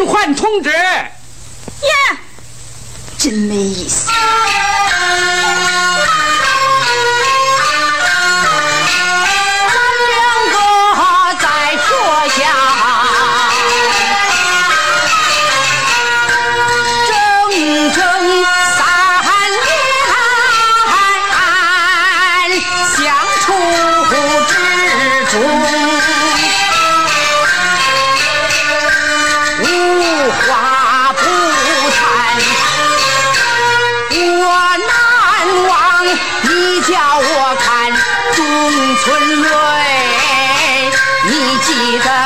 更换通知。耶，真没意思。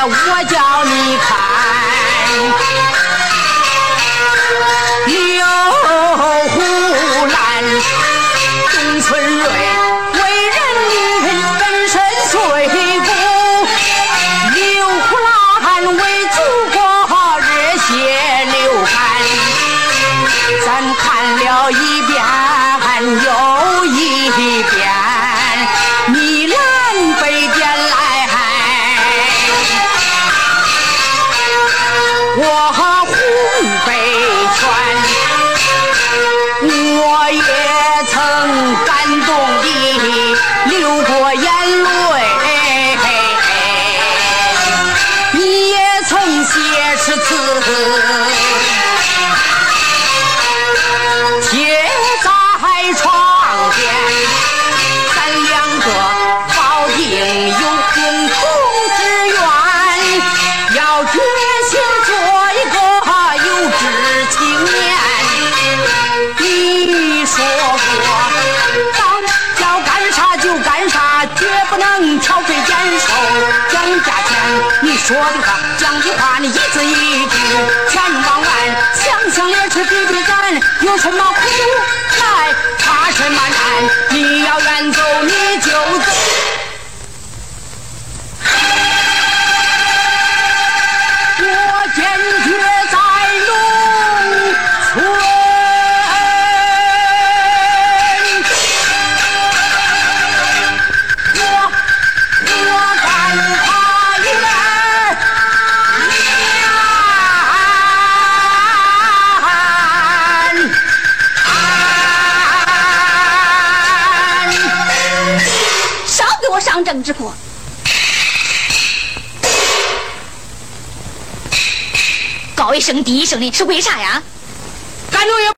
我叫你看。刘胡兰董存瑞为人民粉身碎骨刘胡兰为祖国好热血流汗。咱看了一遍又一遍。我红背穿，我也曾感动地流过眼泪，你也曾写诗词。不能挑嘴言说的话，讲的话，你一字一句全忘完。想想也是比比咱，有什么苦来，怕什么难？你要远走，你就我上政治课，高一声低一声的是为啥呀？感觉也。